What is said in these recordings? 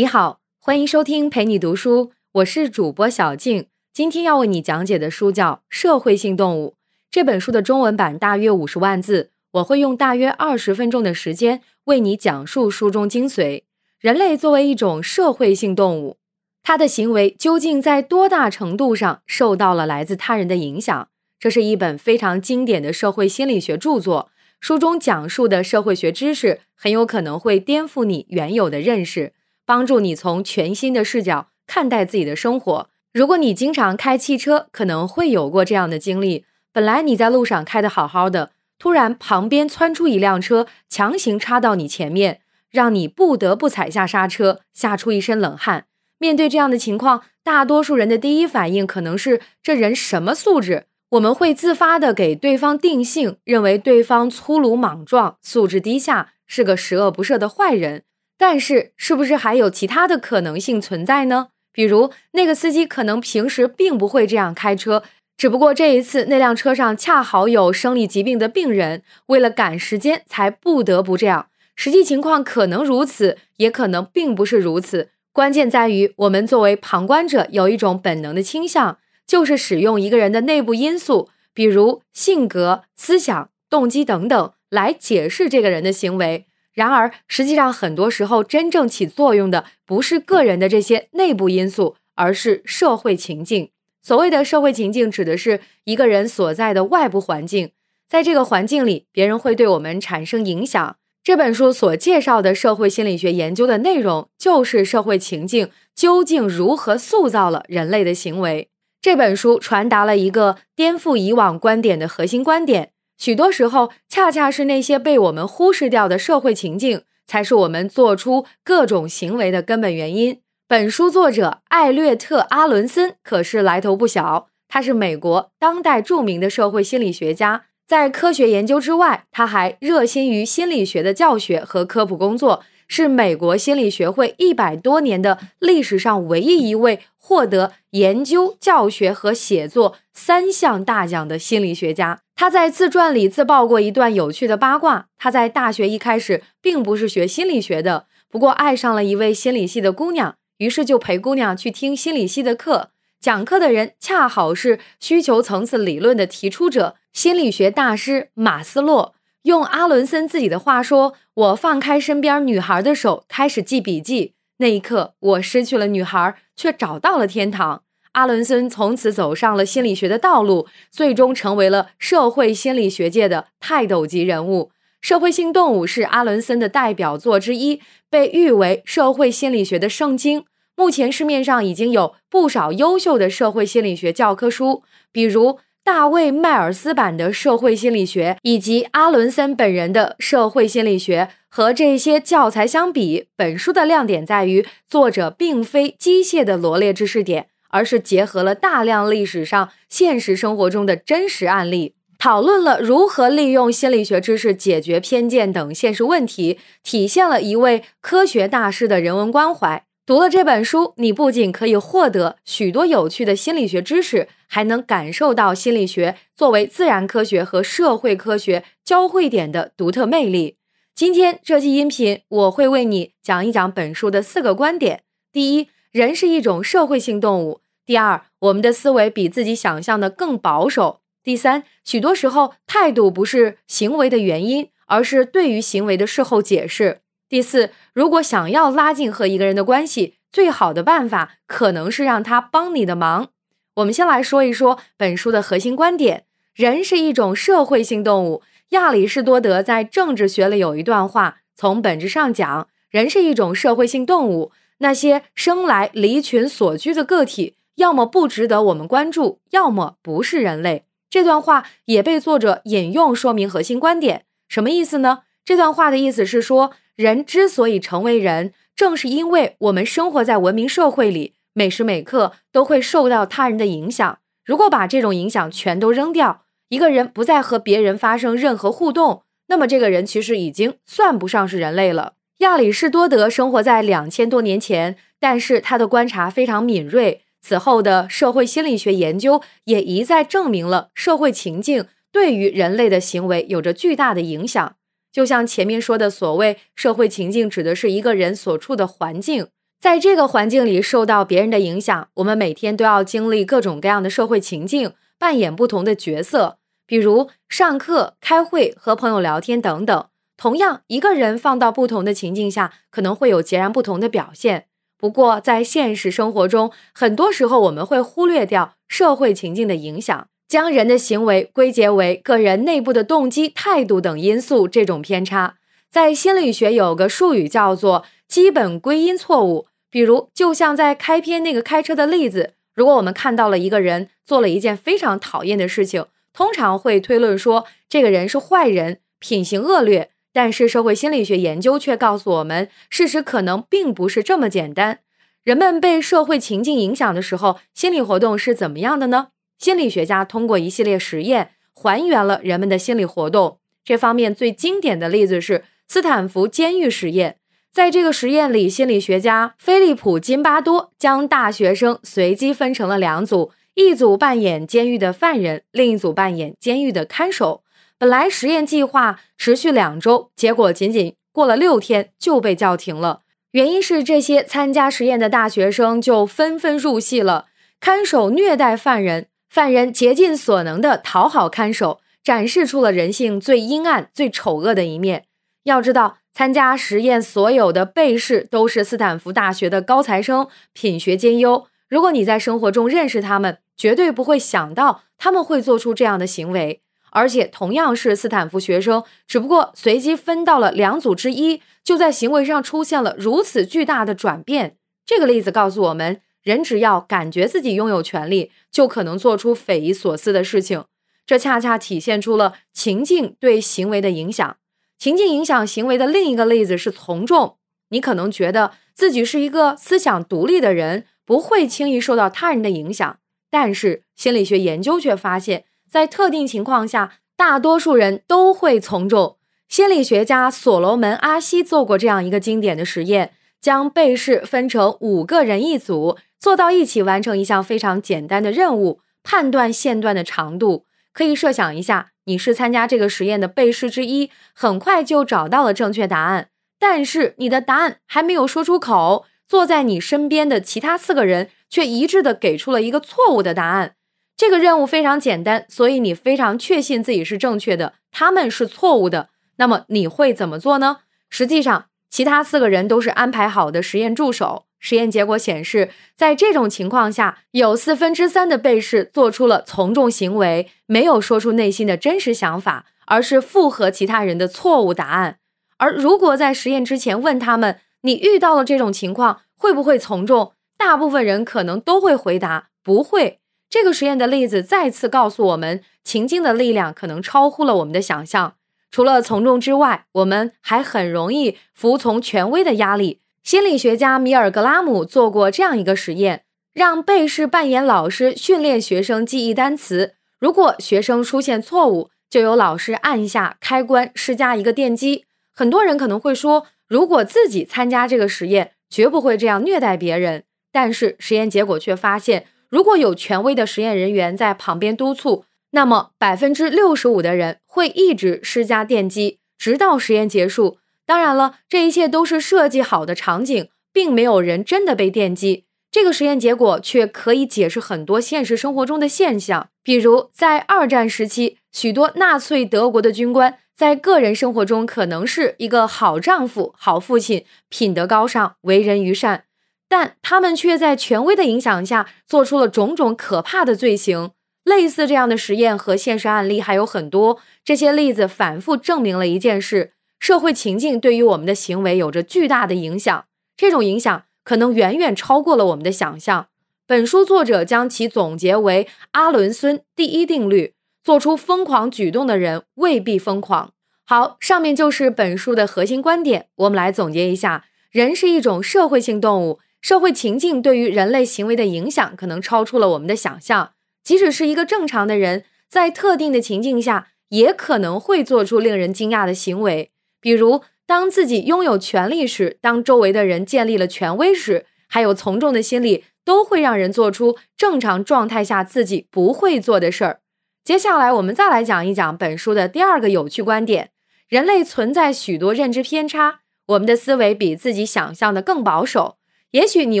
你好，欢迎收听陪你读书，我是主播小静。今天要为你讲解的书叫《社会性动物》。这本书的中文版大约五十万字，我会用大约二十分钟的时间为你讲述书中精髓。人类作为一种社会性动物，它的行为究竟在多大程度上受到了来自他人的影响？这是一本非常经典的社会心理学著作。书中讲述的社会学知识很有可能会颠覆你原有的认识，帮助你从全新的视角看待自己的生活。如果你经常开汽车，可能会有过这样的经历：本来你在路上开得好好的，突然旁边窜出一辆车，强行插到你前面，让你不得不踩下刹车，吓出一身冷汗。面对这样的情况，大多数人的第一反应可能是：这人什么素质？我们会自发的给对方定性，认为对方粗鲁莽撞、素质低下，是个十恶不赦的坏人。但是，是不是还有其他的可能性存在呢？比如，那个司机可能平时并不会这样开车，只不过这一次那辆车上恰好有生理疾病的病人，为了赶时间才不得不这样。实际情况可能如此，也可能并不是如此。关键在于，我们作为旁观者有一种本能的倾向。就是使用一个人的内部因素，比如性格、思想、动机等等，来解释这个人的行为。然而，实际上很多时候，真正起作用的不是个人的这些内部因素，而是社会情境。所谓的社会情境，指的是一个人所在的外部环境。在这个环境里，别人会对我们产生影响。这本书所介绍的社会心理学研究的内容，就是社会情境究竟如何塑造了人类的行为。这本书传达了一个颠覆以往观点的核心观点：许多时候，恰恰是那些被我们忽视掉的社会情境，才是我们做出各种行为的根本原因。本书作者艾略特·阿伦森可是来头不小，他是美国当代著名的社会心理学家。在科学研究之外，他还热心于心理学的教学和科普工作。是美国心理学会一百多年的历史上唯一一位获得研究、教学和写作三项大奖的心理学家。他在自传里自曝过一段有趣的八卦：他在大学一开始并不是学心理学的，不过爱上了一位心理系的姑娘，于是就陪姑娘去听心理系的课。讲课的人恰好是需求层次理论的提出者——心理学大师马斯洛。用阿伦森自己的话说：“我放开身边女孩的手，开始记笔记。那一刻，我失去了女孩，却找到了天堂。”阿伦森从此走上了心理学的道路，最终成为了社会心理学界的泰斗级人物。《社会性动物》是阿伦森的代表作之一，被誉为社会心理学的圣经。目前市面上已经有不少优秀的社会心理学教科书，比如。大卫·迈尔斯版的社会心理学，以及阿伦森本人的社会心理学，和这些教材相比，本书的亮点在于，作者并非机械的罗列知识点，而是结合了大量历史上、现实生活中的真实案例，讨论了如何利用心理学知识解决偏见等现实问题，体现了一位科学大师的人文关怀。读了这本书，你不仅可以获得许多有趣的心理学知识，还能感受到心理学作为自然科学和社会科学交汇点的独特魅力。今天这期音频，我会为你讲一讲本书的四个观点：第一，人是一种社会性动物；第二，我们的思维比自己想象的更保守；第三，许多时候态度不是行为的原因，而是对于行为的事后解释。第四，如果想要拉近和一个人的关系，最好的办法可能是让他帮你的忙。我们先来说一说本书的核心观点：人是一种社会性动物。亚里士多德在政治学里有一段话，从本质上讲，人是一种社会性动物。那些生来离群所居的个体，要么不值得我们关注，要么不是人类。这段话也被作者引用，说明核心观点。什么意思呢？这段话的意思是说。人之所以成为人，正是因为我们生活在文明社会里，每时每刻都会受到他人的影响。如果把这种影响全都扔掉，一个人不再和别人发生任何互动，那么这个人其实已经算不上是人类了。亚里士多德生活在两千多年前，但是他的观察非常敏锐。此后的社会心理学研究也一再证明了社会情境对于人类的行为有着巨大的影响。就像前面说的，所谓社会情境，指的是一个人所处的环境。在这个环境里受到别人的影响，我们每天都要经历各种各样的社会情境，扮演不同的角色，比如上课、开会、和朋友聊天等等。同样，一个人放到不同的情境下，可能会有截然不同的表现。不过，在现实生活中，很多时候我们会忽略掉社会情境的影响，将人的行为归结为个人内部的动机、态度等因素。这种偏差，在心理学有个术语叫做“基本归因错误”。比如，就像在开篇那个开车的例子，如果我们看到了一个人做了一件非常讨厌的事情，通常会推论说这个人是坏人，品行恶劣。但是社会心理学研究却告诉我们，事实可能并不是这么简单。人们被社会情境影响的时候，心理活动是怎么样的呢？心理学家通过一系列实验还原了人们的心理活动。这方面最经典的例子是斯坦福监狱实验。在这个实验里，心理学家菲利普·金巴多将大学生随机分成了两组，一组扮演监狱的犯人，另一组扮演监狱的看守。本来实验计划持续两周，结果仅仅过了六天就被叫停了。原因是这些参加实验的大学生就纷纷入戏了，看守虐待犯人，犯人竭尽所能的讨好看守，展示出了人性最阴暗、最丑恶的一面。要知道。参加实验所有的被试都是斯坦福大学的高材生，品学兼优。如果你在生活中认识他们，绝对不会想到他们会做出这样的行为。而且同样是斯坦福学生，只不过随机分到了两组之一，就在行为上出现了如此巨大的转变。这个例子告诉我们，人只要感觉自己拥有权利，就可能做出匪夷所思的事情。这恰恰体现出了情境对行为的影响。情境影响行为的另一个例子是从众。你可能觉得自己是一个思想独立的人，不会轻易受到他人的影响，但是心理学研究却发现，在特定情况下，大多数人都会从众。心理学家所罗门·阿西做过这样一个经典的实验，将被试分成五个人一组，坐到一起完成一项非常简单的任务——判断线段的长度。可以设想一下。你是参加这个实验的被试之一，很快就找到了正确答案，但是你的答案还没有说出口，坐在你身边的其他四个人却一致的给出了一个错误的答案。这个任务非常简单，所以你非常确信自己是正确的，他们是错误的。那么你会怎么做呢？实际上，其他四个人都是安排好的实验助手。实验结果显示，在这种情况下，有四分之三的被试做出了从众行为，没有说出内心的真实想法，而是附和其他人的错误答案。而如果在实验之前问他们，你遇到了这种情况会不会从众？大部分人可能都会回答不会。这个实验的例子再次告诉我们，情境的力量可能超乎了我们的想象。除了从众之外，我们还很容易服从权威的压力。心理学家米尔格拉姆做过这样一个实验，让被试扮演老师训练学生记忆单词。如果学生出现错误，就由老师按下开关施加一个电击。很多人可能会说，如果自己参加这个实验，绝不会这样虐待别人。但是实验结果却发现，如果有权威的实验人员在旁边督促，那么百分之六十五的人会一直施加电击，直到实验结束。当然了，这一切都是设计好的场景，并没有人真的被电击。这个实验结果却可以解释很多现实生活中的现象，比如在二战时期，许多纳粹德国的军官在个人生活中可能是一个好丈夫、好父亲，品德高尚，为人愚善，但他们却在权威的影响下做出了种种可怕的罪行。类似这样的实验和现实案例还有很多，这些例子反复证明了一件事。社会情境对于我们的行为有着巨大的影响，这种影响可能远远超过了我们的想象。本书作者将其总结为阿伦孙第一定律：做出疯狂举动的人未必疯狂。好，上面就是本书的核心观点。我们来总结一下：人是一种社会性动物，社会情境对于人类行为的影响可能超出了我们的想象。即使是一个正常的人，在特定的情境下，也可能会做出令人惊讶的行为。比如，当自己拥有权力时，当周围的人建立了权威时，还有从众的心理，都会让人做出正常状态下自己不会做的事儿。接下来，我们再来讲一讲本书的第二个有趣观点：人类存在许多认知偏差，我们的思维比自己想象的更保守。也许你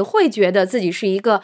会觉得自己是一个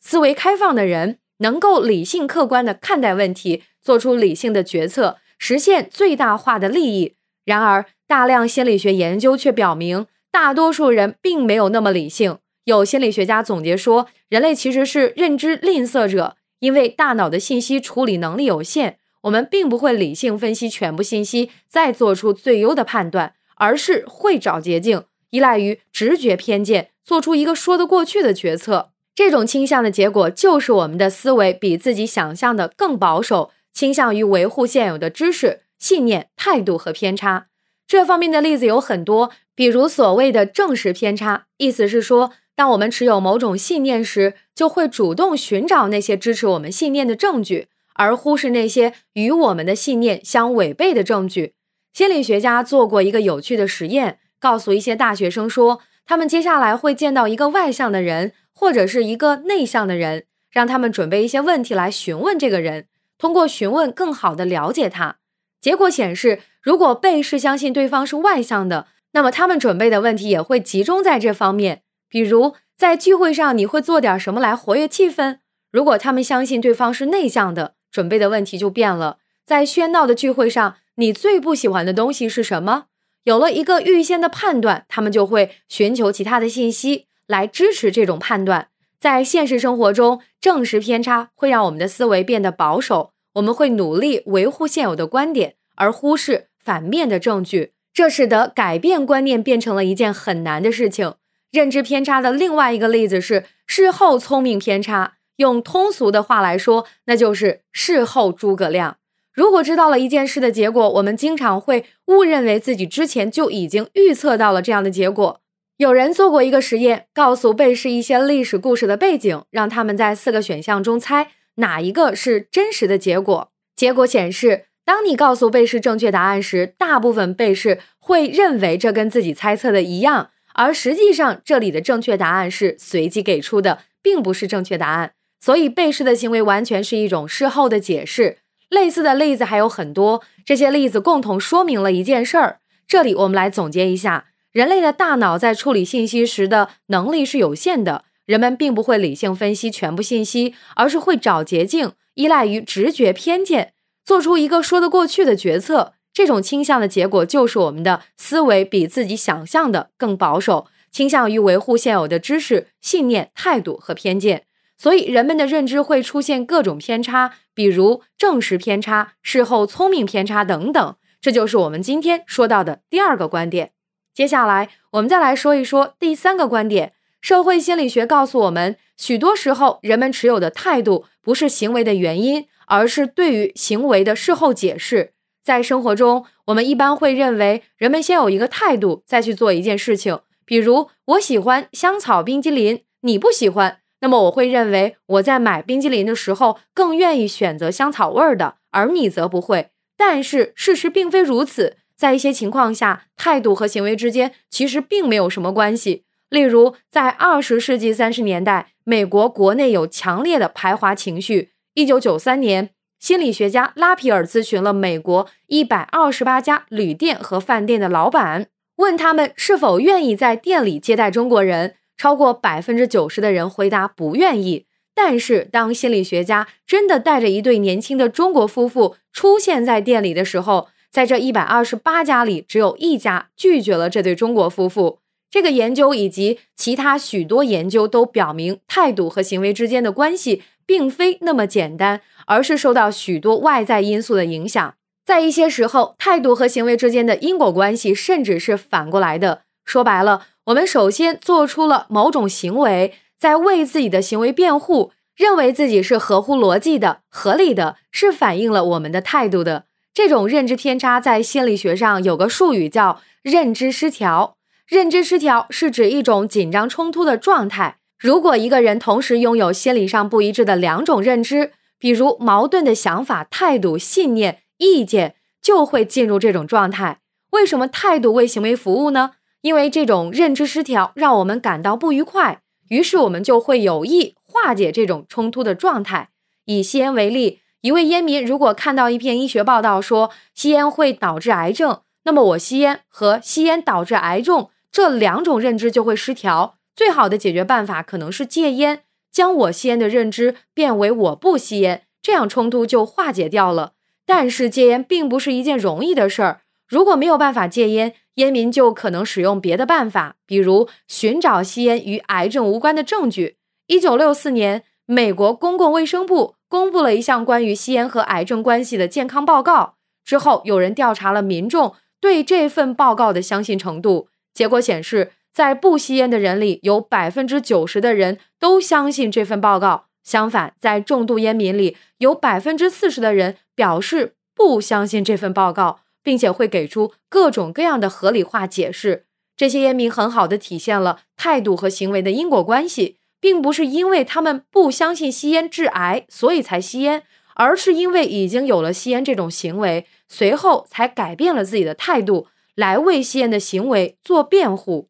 思维开放的人，能够理性客观的看待问题，做出理性的决策，实现最大化的利益。然而，大量心理学研究却表明，大多数人并没有那么理性。有心理学家总结说，人类其实是认知吝啬者，因为大脑的信息处理能力有限，我们并不会理性分析全部信息，再做出最优的判断，而是会找捷径，依赖于直觉偏见，做出一个说得过去的决策。这种倾向的结果，就是我们的思维比自己想象的更保守，倾向于维护现有的知识、信念、态度和偏差。这方面的例子有很多，比如所谓的证实偏差，意思是说。当我们持有某种信念时，就会主动寻找那些支持我们信念的证据，而忽视那些与我们的信念相违背的证据。心理学家做过一个有趣的实验，告诉一些大学生说，他们接下来会见到一个外向的人或者是一个内向的人，让他们准备一些问题来询问这个人，通过询问更好的了解他。结果显示，如果被试相信对方是外向的，那么他们准备的问题也会集中在这方面。比如在聚会上，你会做点什么来活跃气氛？如果他们相信对方是内向的，准备的问题就变了。在喧闹的聚会上，你最不喜欢的东西是什么？有了一个预先的判断，他们就会寻求其他的信息来支持这种判断。在现实生活中，证实偏差会让我们的思维变得保守，我们会努力维护现有的观点，而忽视反面的证据，这使得改变观念变成了一件很难的事情。认知偏差的另外一个例子是事后聪明偏差。用通俗的话来说，那就是事后诸葛亮。如果知道了一件事的结果，我们经常会误认为自己之前就已经预测到了这样的结果。有人做过一个实验，告诉被试一些历史故事的背景，让他们在四个选项中猜哪一个是真实的结果。结果显示，当你告诉被试正确答案时，大部分被试会认为这跟自己猜测的一样。而实际上，这里的正确答案是随机给出的，并不是正确答案。所以，被试的行为完全是一种事后的解释。类似的例子还有很多，这些例子共同说明了一件事儿。这里我们来总结一下：人类的大脑在处理信息时的能力是有限的，人们并不会理性分析全部信息，而是会找捷径，依赖于直觉偏见，做出一个说得过去的决策。这种倾向的结果就是我们的思维比自己想象的更保守，倾向于维护现有的知识、信念、态度和偏见，所以人们的认知会出现各种偏差，比如证实偏差、事后聪明偏差等等。这就是我们今天说到的第二个观点。接下来，我们再来说一说第三个观点。社会心理学告诉我们，许多时候人们持有的态度不是行为的原因，而是对于行为的事后解释。在生活中，我们一般会认为，人们先有一个态度，再去做一件事情。比如，我喜欢香草冰激凌，你不喜欢，那么我会认为，我在买冰激凌的时候更愿意选择香草味儿的，而你则不会。但是事实并非如此，在一些情况下，态度和行为之间其实并没有什么关系。例如，在二十世纪三十年代，美国国内有强烈的排华情绪。一九九三年。心理学家拉皮尔咨询了美国一百二十八家旅店和饭店的老板，问他们是否愿意在店里接待中国人。超过百分之九十的人回答不愿意。但是，当心理学家真的带着一对年轻的中国夫妇出现在店里的时候，在这一百二十八家里，只有一家拒绝了这对中国夫妇。这个研究以及其他许多研究都表明，态度和行为之间的关系。并非那么简单，而是受到许多外在因素的影响。在一些时候，态度和行为之间的因果关系甚至是反过来的。说白了，我们首先做出了某种行为，在为自己的行为辩护，认为自己是合乎逻辑的、合理的，是反映了我们的态度的。这种认知偏差在心理学上有个术语叫认知失调。认知失调是指一种紧张冲突的状态。如果一个人同时拥有心理上不一致的两种认知，比如矛盾的想法、态度、信念、意见，就会进入这种状态。为什么态度为行为服务呢？因为这种认知失调让我们感到不愉快，于是我们就会有意化解这种冲突的状态。以吸烟为例，一位烟民如果看到一篇医学报道说吸烟会导致癌症，那么我吸烟和吸烟导致癌症这两种认知就会失调。最好的解决办法可能是戒烟，将我吸烟的认知变为我不吸烟，这样冲突就化解掉了。但是戒烟并不是一件容易的事儿，如果没有办法戒烟，烟民就可能使用别的办法，比如寻找吸烟与癌症无关的证据。一九六四年，美国公共卫生部公布了一项关于吸烟和癌症关系的健康报告。之后，有人调查了民众对这份报告的相信程度，结果显示，在不吸烟的人里，有百分之九十的人都相信这份报告。相反，在重度烟民里，有百分之四十的人表示不相信这份报告，并且会给出各种各样的合理化解释。这些烟民很好的体现了态度和行为的因果关系。并不是因为他们不相信吸烟致癌，所以才吸烟，而是因为已经有了吸烟这种行为，随后才改变了自己的态度，来为吸烟的行为做辩护。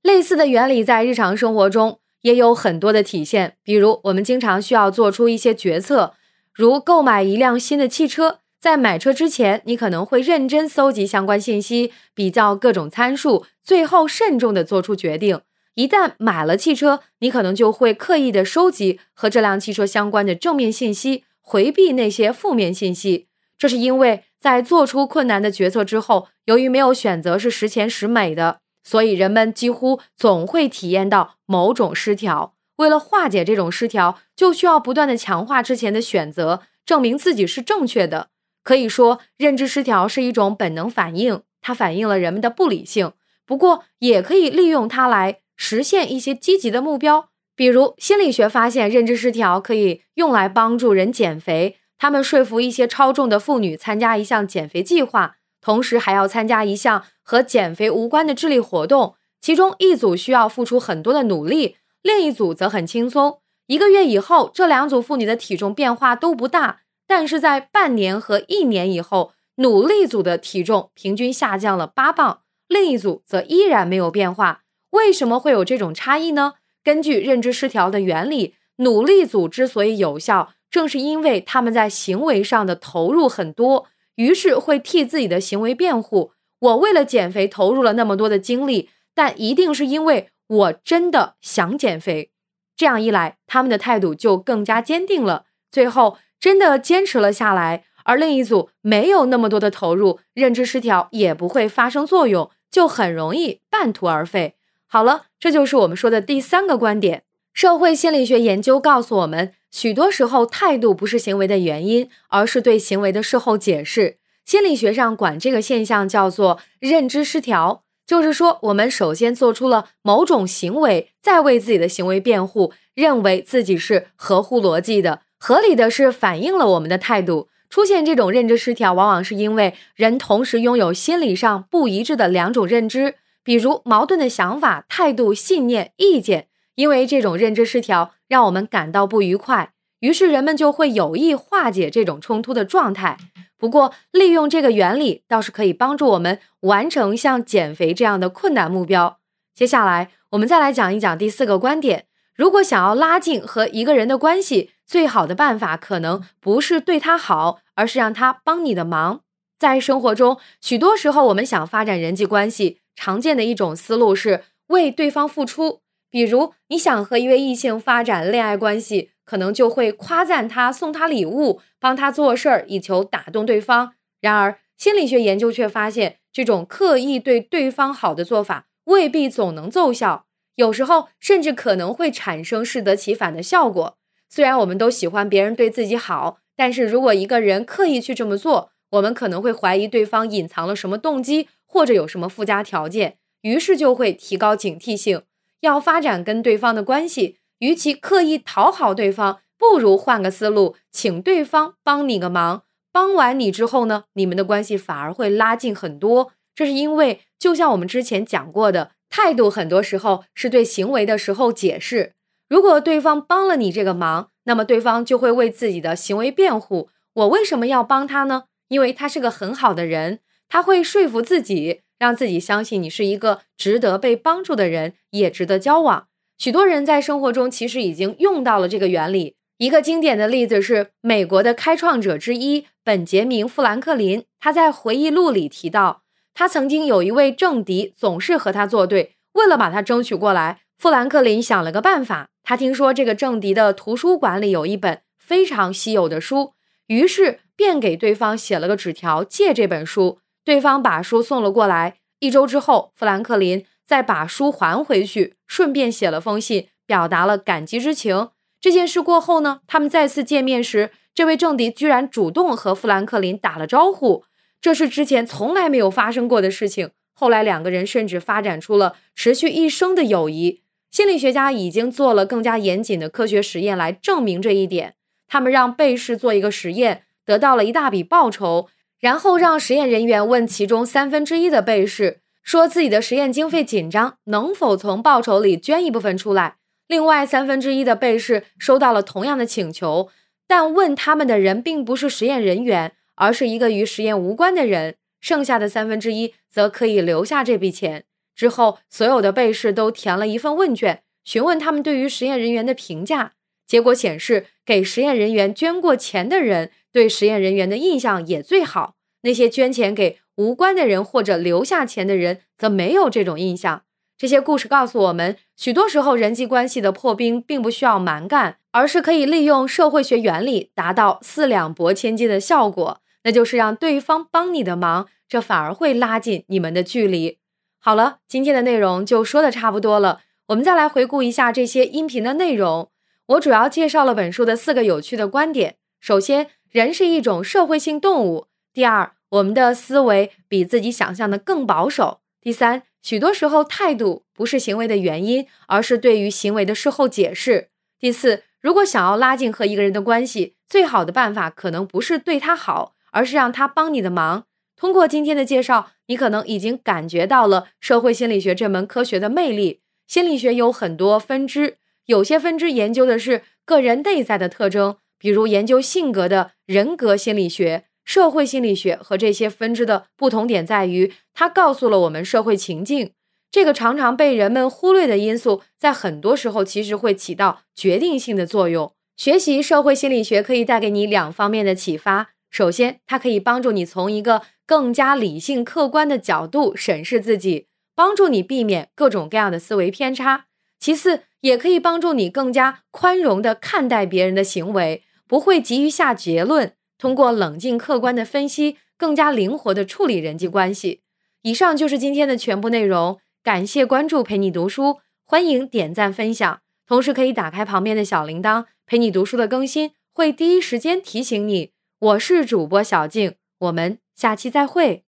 类似的原理在日常生活中也有很多的体现，比如我们经常需要做出一些决策，如购买一辆新的汽车，在买车之前，你可能会认真搜集相关信息，比较各种参数，最后慎重的做出决定。一旦买了汽车，你可能就会刻意的收集和这辆汽车相关的正面信息，回避那些负面信息。这是因为在做出困难的决策之后，由于没有选择是十全十美的，所以人们几乎总会体验到某种失调。为了化解这种失调，就需要不断的强化之前的选择，证明自己是正确的。可以说，认知失调是一种本能反应，它反映了人们的不理性。不过，也可以利用它来。实现一些积极的目标，比如心理学发现，认知失调可以用来帮助人减肥。他们说服一些超重的妇女参加一项减肥计划，同时还要参加一项和减肥无关的智力活动。其中一组需要付出很多的努力，另一组则很轻松。一个月以后，这两组妇女的体重变化都不大，但是在半年和一年以后，努力组的体重平均下降了八磅，另一组则依然没有变化。为什么会有这种差异呢？根据认知失调的原理，努力组之所以有效，正是因为他们在行为上的投入很多，于是会替自己的行为辩护。我为了减肥投入了那么多的精力，但一定是因为我真的想减肥。这样一来，他们的态度就更加坚定了，最后真的坚持了下来。而另一组没有那么多的投入，认知失调也不会发生作用，就很容易半途而废。好了，这就是我们说的第三个观点。社会心理学研究告诉我们，许多时候态度不是行为的原因，而是对行为的事后解释。心理学上管这个现象叫做认知失调，就是说我们首先做出了某种行为，再为自己的行为辩护，认为自己是合乎逻辑的、合理的，是反映了我们的态度。出现这种认知失调，往往是因为人同时拥有心理上不一致的两种认知。比如矛盾的想法、态度、信念、意见，因为这种认知失调，让我们感到不愉快，于是人们就会有意化解这种冲突的状态。不过，利用这个原理倒是可以帮助我们完成像减肥这样的困难目标。接下来，我们再来讲一讲第四个观点：如果想要拉近和一个人的关系，最好的办法可能不是对他好，而是让他帮你的忙。在生活中，许多时候我们想发展人际关系。常见的一种思路是为对方付出，比如你想和一位异性发展恋爱关系，可能就会夸赞他、送他礼物、帮他做事儿，以求打动对方。然而，心理学研究却发现，这种刻意对对方好的做法未必总能奏效，有时候甚至可能会产生适得其反的效果。虽然我们都喜欢别人对自己好，但是如果一个人刻意去这么做，我们可能会怀疑对方隐藏了什么动机。或者有什么附加条件，于是就会提高警惕性。要发展跟对方的关系，与其刻意讨好对方，不如换个思路，请对方帮你个忙。帮完你之后呢，你们的关系反而会拉近很多。这是因为，就像我们之前讲过的，态度很多时候是对行为的时候解释。如果对方帮了你这个忙，那么对方就会为自己的行为辩护。我为什么要帮他呢？因为他是个很好的人。他会说服自己，让自己相信你是一个值得被帮助的人，也值得交往。许多人在生活中其实已经用到了这个原理。一个经典的例子是美国的开创者之一本杰明·富兰克林。他在回忆录里提到，他曾经有一位政敌总是和他作对，为了把他争取过来，富兰克林想了个办法，他听说这个政敌的图书馆里有一本非常稀有的书，于是便给对方写了个纸条借这本书。对方把书送了过来。一周之后，富兰克林再把书还回去，顺便写了封信，表达了感激之情。这件事过后呢，他们再次见面时，这位政敌居然主动和富兰克林打了招呼，这是之前从来没有发生过的事情。后来两个人甚至发展出了持续一生的友谊。心理学家已经做了更加严谨的科学实验来证明这一点。他们让被试做一个实验，得到了一大笔报酬。然后让实验人员问其中三分之一的被试，说自己的实验经费紧张，能否从报酬里捐一部分出来。另外三分之一的被试收到了同样的请求，但问他们的人并不是实验人员，而是一个与实验无关的人。剩下的三分之一则可以留下这笔钱。之后，所有的被试都填了一份问卷，询问他们对于实验人员的评价。结果显示，给实验人员捐过钱的人。对实验人员的印象也最好。那些捐钱给无关的人或者留下钱的人，则没有这种印象。这些故事告诉我们，许多时候人际关系的破冰并不需要蛮干，而是可以利用社会学原理达到四两拨千斤的效果。那就是让对方帮你的忙，这反而会拉近你们的距离。好了，今天的内容就说的差不多了。我们再来回顾一下这些音频的内容。我主要介绍了本书的四个有趣的观点。首先，人是一种社会性动物。第二，我们的思维比自己想象的更保守。第三，许多时候态度不是行为的原因，而是对于行为的事后解释。第四，如果想要拉近和一个人的关系，最好的办法可能不是对他好，而是让他帮你的忙。通过今天的介绍，你可能已经感觉到了社会心理学这门科学的魅力。心理学有很多分支，有些分支研究的是个人内在的特征。比如研究性格的人格心理学、社会心理学和这些分支的不同点在于，它告诉了我们社会情境这个常常被人们忽略的因素，在很多时候其实会起到决定性的作用。学习社会心理学可以带给你两方面的启发：首先，它可以帮助你从一个更加理性、客观的角度审视自己，帮助你避免各种各样的思维偏差；其次，也可以帮助你更加宽容地看待别人的行为。不会急于下结论，通过冷静客观的分析，更加灵活的处理人际关系。以上就是今天的全部内容，感谢关注陪你读书，欢迎点赞分享，同时可以打开旁边的小铃铛，陪你读书的更新会第一时间提醒你。我是主播小静，我们下期再会。